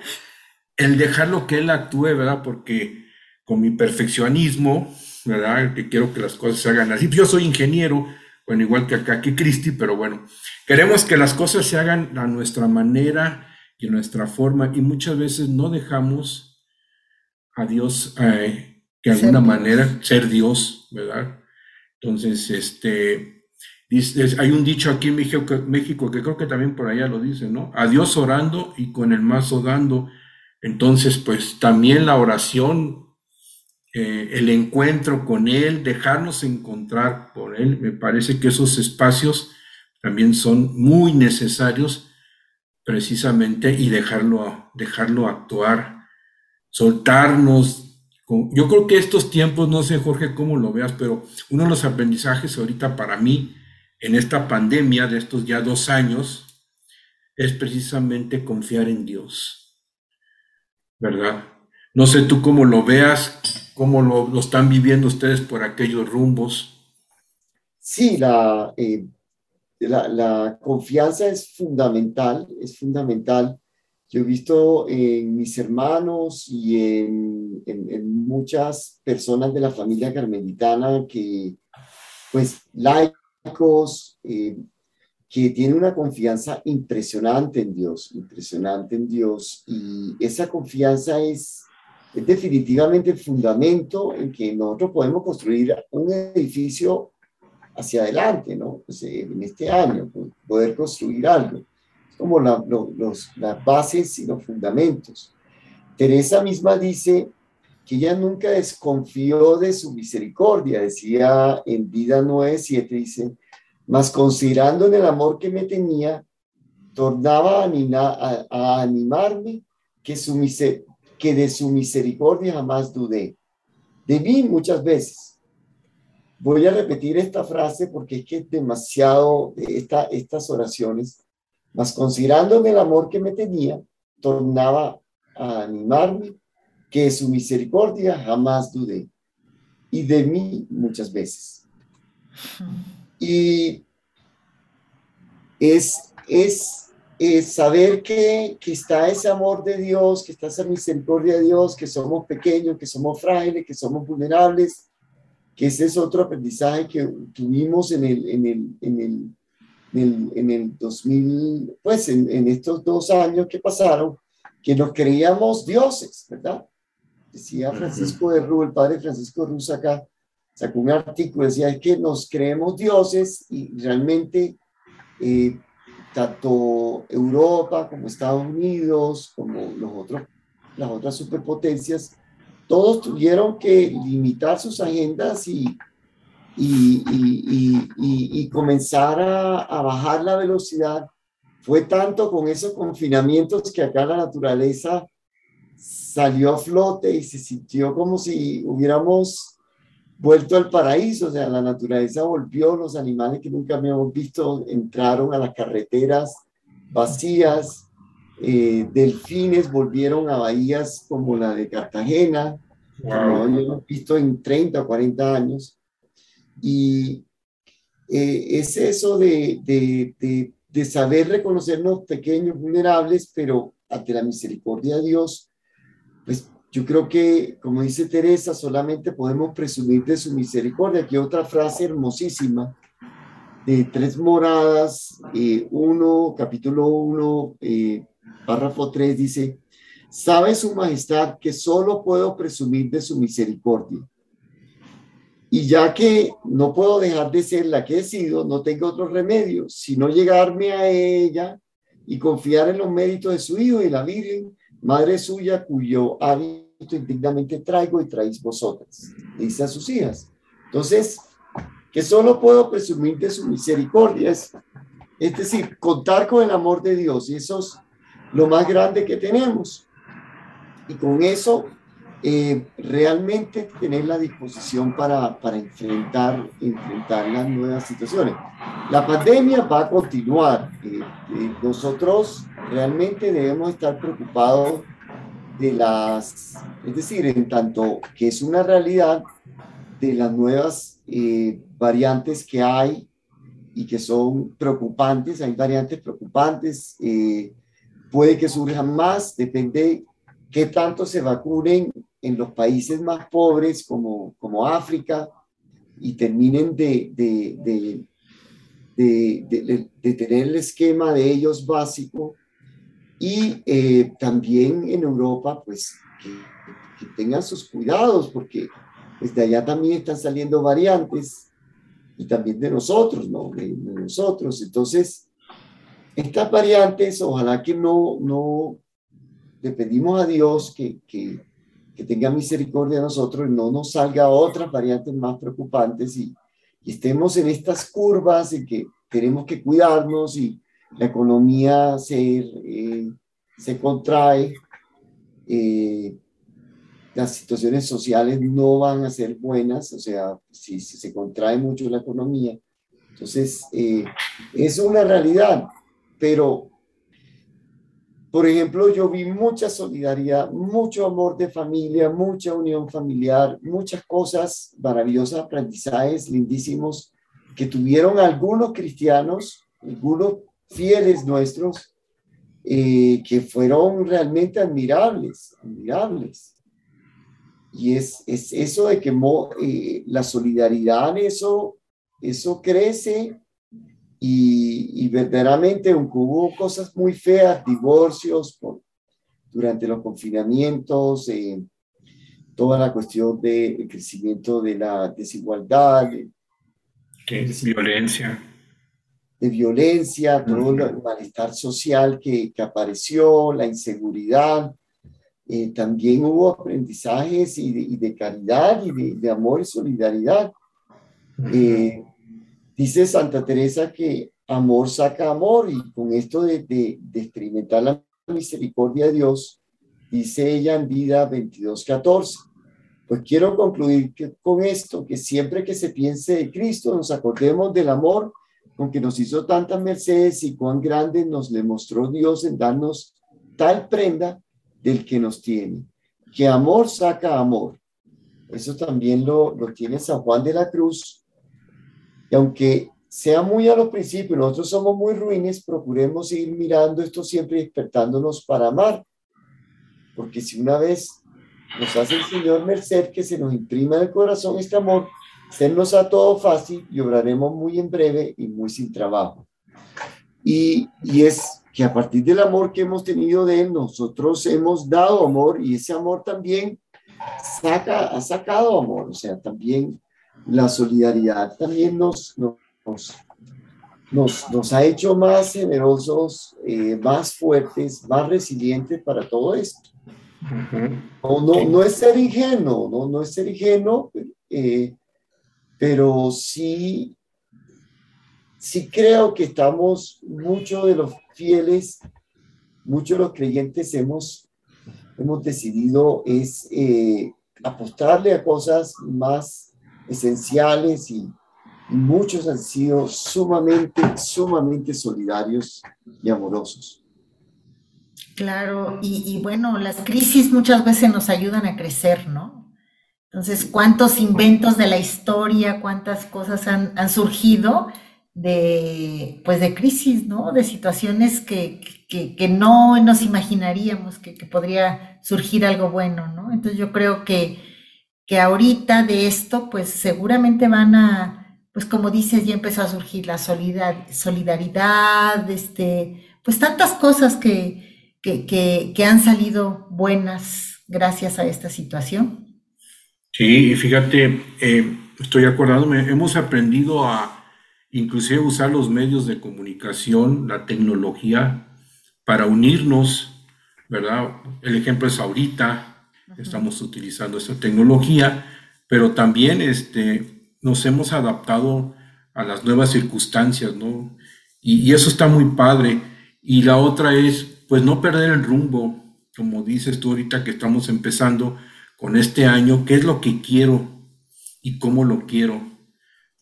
el dejarlo que Él actúe, ¿verdad? Porque con mi perfeccionismo, ¿verdad? Que quiero que las cosas se hagan así. Yo soy ingeniero, bueno, igual que acá, que Cristi, pero bueno, queremos que las cosas se hagan a nuestra manera y nuestra forma, y muchas veces no dejamos a Dios eh, de alguna manera ser Dios, ¿verdad? Entonces, este, dice, hay un dicho aquí en México, México que creo que también por allá lo dice, ¿no? A Dios orando y con el mazo dando. Entonces, pues también la oración, eh, el encuentro con Él, dejarnos encontrar por Él, me parece que esos espacios también son muy necesarios precisamente y dejarlo, dejarlo actuar, soltarnos. Yo creo que estos tiempos, no sé Jorge cómo lo veas, pero uno de los aprendizajes ahorita para mí en esta pandemia de estos ya dos años es precisamente confiar en Dios, ¿verdad? No sé tú cómo lo veas, cómo lo, están viviendo ustedes por aquellos rumbos. Sí, la, eh, la, la, confianza es fundamental, es fundamental. Yo he visto en mis hermanos y en, en, en muchas personas de la familia carmelitana que, pues, laicos, eh, que tiene una confianza impresionante en Dios, impresionante en Dios, y esa confianza es, es definitivamente el fundamento en que nosotros podemos construir un edificio hacia adelante, ¿no? Pues, eh, en este año, poder construir algo. Es como los, las bases y los fundamentos. Teresa misma dice que ella nunca desconfió de su misericordia, decía en Vida 9.7, dice, mas considerando en el amor que me tenía, tornaba a, a, animarme que, que de su misericordia jamás dudé. De mí muchas veces, Voy a repetir esta frase porque es que es demasiado, esta, estas oraciones, mas considerándome el amor que me tenía, tornaba a animarme que su misericordia jamás dudé y de mí muchas veces. Y es, es, es saber que, que, está ese amor de Dios, que está esa misericordia de Dios, que somos pequeños, que somos frágiles, que somos vulnerables, que ese es otro aprendizaje que tuvimos en el, en el, en el, en el, 2000, pues en, estos dos años que pasaron, que nos creíamos dioses, ¿verdad? Decía Francisco de Rú, el padre Francisco de acá, sacó un artículo, decía es que nos creemos dioses y realmente eh, tanto Europa como Estados Unidos, como los otros, las otras superpotencias, todos tuvieron que limitar sus agendas y, y, y, comenzar a, a, bajar la velocidad. Fue tanto con esos confinamientos que acá la naturaleza salió a flote y se sintió como si hubiéramos vuelto al paraíso, o sea, la naturaleza volvió, los animales que nunca habíamos visto entraron a las carreteras vacías, eh, delfines volvieron a bahías como la de Cartagena, como habíamos visto en 30 o 40 años. Y eh, es eso de, de, de, saber reconocernos pequeños, vulnerables, pero ante la misericordia de Dios, pues yo creo que, como dice Teresa, solamente podemos presumir de su misericordia. Aquí otra frase hermosísima de tres moradas, eh, uno, capítulo 1, eh, párrafo 3 dice, sabe su majestad que solo puedo presumir de su misericordia. Y ya que no puedo dejar de ser la que he sido, no tengo otro remedio, sino llegarme a ella y confiar en los méritos de su Hijo y la Virgen, Madre suya, cuyo hábito indignamente traigo y traéis vosotras, dice a sus hijas. Entonces, que solo puedo presumir de su misericordia, es, es decir, contar con el amor de Dios y esos lo más grande que tenemos. Y con eso, eh, realmente tener la disposición para, para enfrentar, enfrentar las nuevas situaciones. La pandemia va a continuar. Eh, eh, nosotros realmente debemos estar preocupados de las, es decir, en tanto que es una realidad de las nuevas variantes que hay y que son preocupantes, hay variantes preocupantes, eh, puede que surjan más, depende qué tanto se vacunen en los países más pobres como, como África y terminen de, de, de, tener el esquema de ellos básico y eh, también en Europa pues que, que, tengan sus cuidados porque desde allá también están saliendo variantes y también de nosotros, ¿no? De nosotros. Entonces, estas variantes, ojalá que no, no, le pedimos a Dios que, que, que tenga misericordia de nosotros y no nos salga otras variantes más preocupantes y, estemos en estas curvas y que tenemos que cuidarnos y la economía se, eh, se contrae, eh, las situaciones sociales no van a ser buenas, o sea, si, se contrae mucho la economía. Entonces, eh, es una realidad pero, por ejemplo, yo vi mucha solidaridad, mucho amor de familia, mucha unión familiar, muchas cosas maravillosas, aprendizajes lindísimos que tuvieron algunos cristianos, algunos fieles nuestros, eh, que fueron realmente admirables, admirables. Y es, es eso de que eh, la solidaridad, eso, eso crece y, verdaderamente aunque hubo cosas muy feas, divorcios durante los confinamientos, eh, toda la cuestión del crecimiento de la desigualdad, de, violencia. De violencia, todo el malestar social que, que apareció, la inseguridad. Eh, también hubo aprendizajes y de, caridad y de, amor y solidaridad. Eh, dice Santa Teresa que amor saca amor y con esto de, de, experimentar la misericordia de Dios, dice ella en vida 22.14. Pues quiero concluir con esto, que siempre que se piense de Cristo nos acordemos del amor con que nos hizo tantas mercedes y cuán grande nos le mostró Dios en darnos tal prenda del que nos tiene. Que amor saca amor. Eso también lo, lo tiene San Juan de la Cruz. Y aunque sea muy a los principios, nosotros somos muy ruines, procuremos ir mirando esto siempre despertándonos para amar. Porque si una vez nos hace el Señor merced que se nos imprima en el corazón este amor, sernos a todo fácil y obraremos muy en breve y muy sin trabajo. Y, y es que a partir del amor que hemos tenido de Él, nosotros hemos dado amor y ese amor también saca, ha sacado amor, o sea, también la solidaridad también nos, nos, nos, nos ha hecho más generosos, eh, más fuertes, más resilientes para todo esto. no, no, no, es ser ingenuo, no, no es ser ingenuo, eh, pero sí sí creo que estamos, muchos de los fieles, muchos de los creyentes hemos, hemos decidido es eh, apostarle a cosas más esenciales y, muchos han sido sumamente, sumamente solidarios y amorosos. Claro, y, bueno, las crisis muchas veces nos ayudan a crecer, ¿no? Entonces, ¿cuántos inventos de la historia, cuántas cosas han, han surgido? de, pues de crisis, ¿no? De situaciones que, que, no nos imaginaríamos que, podría surgir algo bueno, ¿no? Entonces yo creo que, que ahorita de esto, pues seguramente van a, pues como dices, ya empezó a surgir la solidaridad, este, pues tantas cosas que, que, han salido buenas gracias a esta situación. Sí, fíjate, eh, estoy acordándome, hemos aprendido a inclusive usar los medios de comunicación, la tecnología, para unirnos, ¿verdad? El ejemplo es ahorita, estamos utilizando esta tecnología, pero también este, nos hemos adaptado a las nuevas circunstancias, ¿no? Y, y, eso está muy padre. Y la otra es, pues, no perder el rumbo, como dices tú ahorita que estamos empezando con este año, qué es lo que quiero y cómo lo quiero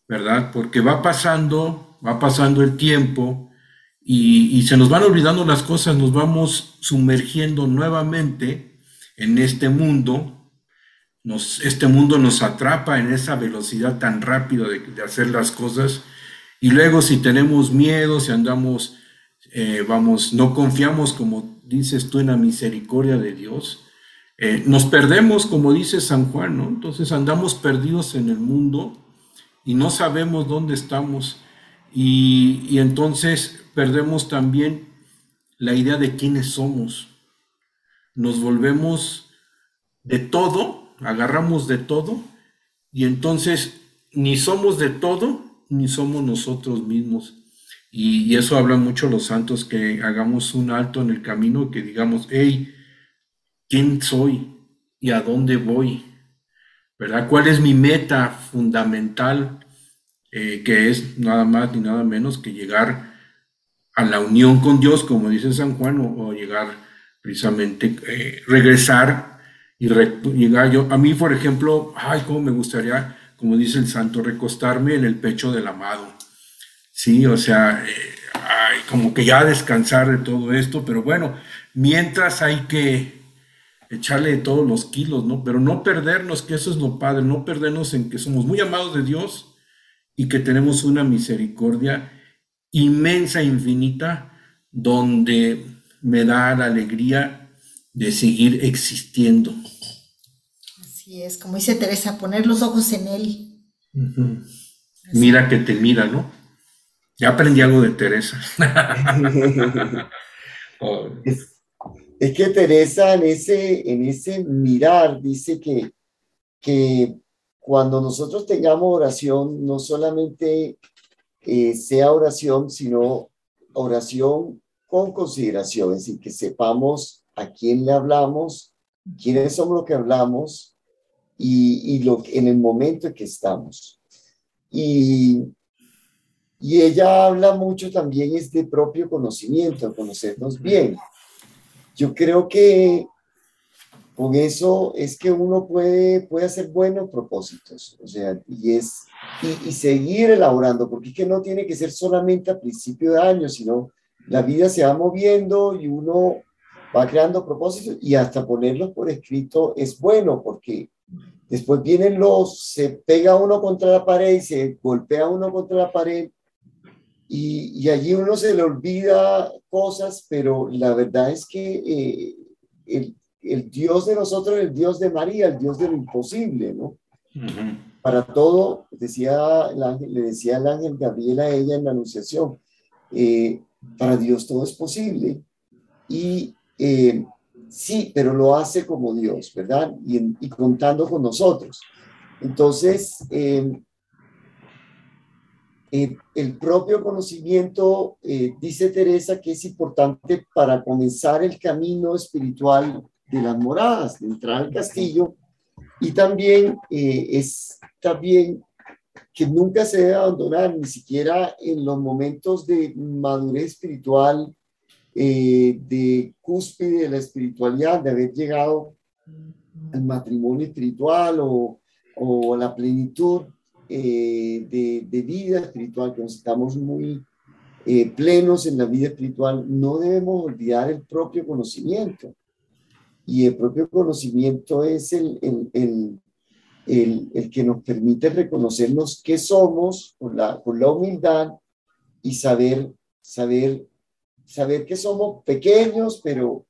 ¿verdad? Porque va pasando, va pasando el tiempo y, se nos van olvidando las cosas, nos vamos sumergiendo nuevamente en este mundo. Nos, este mundo nos atrapa en esa velocidad tan rápida de, hacer las cosas. Y luego si tenemos miedo, si andamos, eh, vamos, no confiamos, como dices tú, en la misericordia de Dios, eh, nos perdemos, como dice San Juan, ¿no? Entonces andamos perdidos en el mundo y no sabemos dónde estamos y, entonces perdemos también la idea de quiénes somos. Nos volvemos de todo, agarramos de todo y entonces ni somos de todo ni somos nosotros mismos. Y, eso habla mucho los santos, que hagamos un alto en el camino que digamos, hey, ¿quién soy y a dónde voy? ¿verdad? ¿Cuál es mi meta fundamental? Eh, que es nada más ni nada menos que llegar a la unión con Dios, como dice San Juan, o, llegar precisamente, eh, regresar y llegar yo. A mí, por ejemplo, ay, cómo me gustaría, como dice el santo, recostarme en el pecho del amado. Sí, o sea, eh, ay, como que ya descansar de todo esto, pero bueno, mientras hay que echarle todos los kilos, ¿no? Pero no perdernos, que eso es lo padre, no perdernos en que somos muy amados de Dios y que tenemos una misericordia inmensa, infinita, donde me da la alegría de seguir existiendo. Así es, como dice Teresa, poner los ojos en Él. Mira que te mira, ¿no? Ya aprendí algo de Teresa. [LAUGHS] es, que Teresa en ese, en ese mirar dice que, que cuando nosotros tengamos oración, no solamente eh, sea oración, sino oración con consideración, es decir, que sepamos a quién le hablamos, quiénes somos los que hablamos y, y lo, en el momento en que estamos. Y, y ella habla mucho también es de propio conocimiento, conocernos bien. Yo creo que con eso es que uno puede, puede hacer buenos propósitos, o sea, y es, y, y, seguir elaborando, porque es que no tiene que ser solamente a principio de año, sino la vida se va moviendo y uno va creando propósitos y hasta ponerlos por escrito es bueno, porque después vienen los, se pega uno contra la pared y se golpea uno contra la pared y, y allí uno se le olvida cosas, pero la verdad es que eh, el, el, Dios de nosotros el Dios de María, el Dios de lo imposible, ¿no? Para todo, decía el ángel, le decía el ángel Gabriel a ella en la anunciación, eh, para Dios todo es posible. Y eh, sí, pero lo hace como Dios, ¿verdad? Y, contando con nosotros. Entonces, eh, eh, el propio conocimiento, dice Teresa, que es importante para comenzar el camino espiritual de las moradas, de entrar al castillo, y también es también que nunca se debe abandonar, ni siquiera en los momentos de madurez espiritual, de cúspide de la espiritualidad, de haber llegado al matrimonio espiritual o, o la plenitud eh, de, vida espiritual, que nos estamos muy eh, plenos en la vida espiritual, no debemos olvidar el propio conocimiento. Y el propio conocimiento es el, el, el, el que nos permite reconocernos qué somos con la, con la humildad y saber, saber, saber que somos pequeños, pero,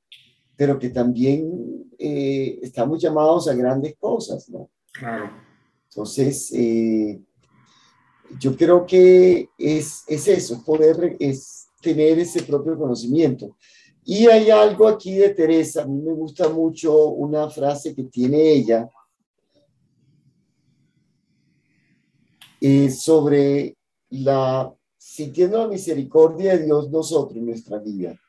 pero que también eh, estamos llamados a grandes cosas, ¿no? Claro. Entonces, eh, yo creo que es, es eso, poder es tener ese propio conocimiento. Y hay algo aquí de Teresa, a mí me gusta mucho una frase que tiene ella eh, sobre la, sintiendo la misericordia de Dios nosotros en nuestra vida,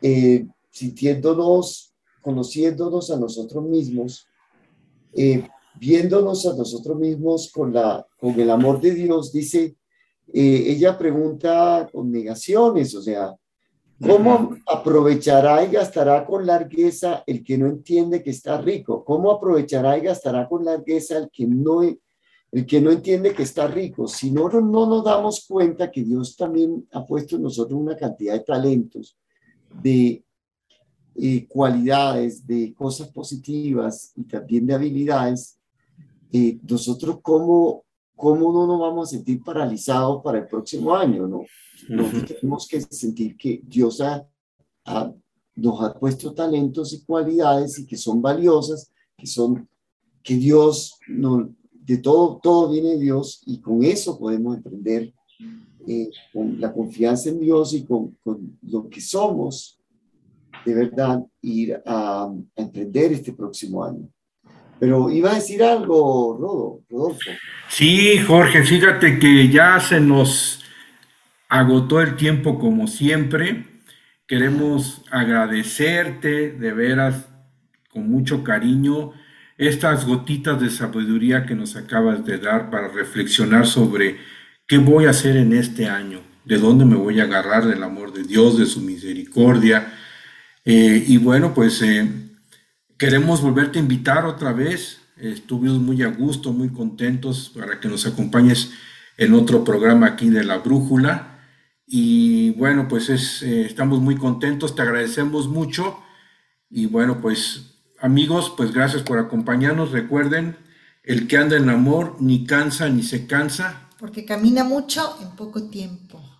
eh, sintiéndonos, conociéndonos a nosotros mismos, eh, viéndonos a nosotros mismos con, la, con el amor de Dios, dice, eh, ella pregunta con negaciones, o sea, ¿cómo aprovechará y gastará con largueza el que no entiende que está rico? ¿Cómo aprovechará y gastará con largueza el que no, el que no entiende que está rico? Si no, no nos damos cuenta que Dios también ha puesto en nosotros una cantidad de talentos, de eh, cualidades, de cosas positivas y también de habilidades eh, nosotros cómo, cómo no nos vamos a sentir paralizados para el próximo año, ¿no? tenemos que sentir que Dios ha, nos ha puesto talentos y cualidades y que son valiosas, que son, que Dios, no, de todo, todo viene de Dios y con eso podemos emprender eh, con la confianza en Dios y con, con, lo que somos, de verdad, ir a, a emprender este próximo año. Pero iba a decir algo, Rodolfo. Sí, Jorge, fíjate que ya se nos agotó el tiempo como siempre. Queremos agradecerte de veras con mucho cariño estas gotitas de sabiduría que nos acabas de dar para reflexionar sobre qué voy a hacer en este año, de dónde me voy a agarrar del amor de Dios, de su misericordia. Eh, y bueno, pues eh, Queremos volverte a invitar otra vez. Estuvimos muy a gusto, muy contentos para que nos acompañes en otro programa aquí de La Brújula. Y bueno, pues es, eh, estamos muy contentos, te agradecemos mucho. Y bueno, pues amigos, pues gracias por acompañarnos. Recuerden, el que anda en amor ni cansa ni se cansa. Porque camina mucho en poco tiempo.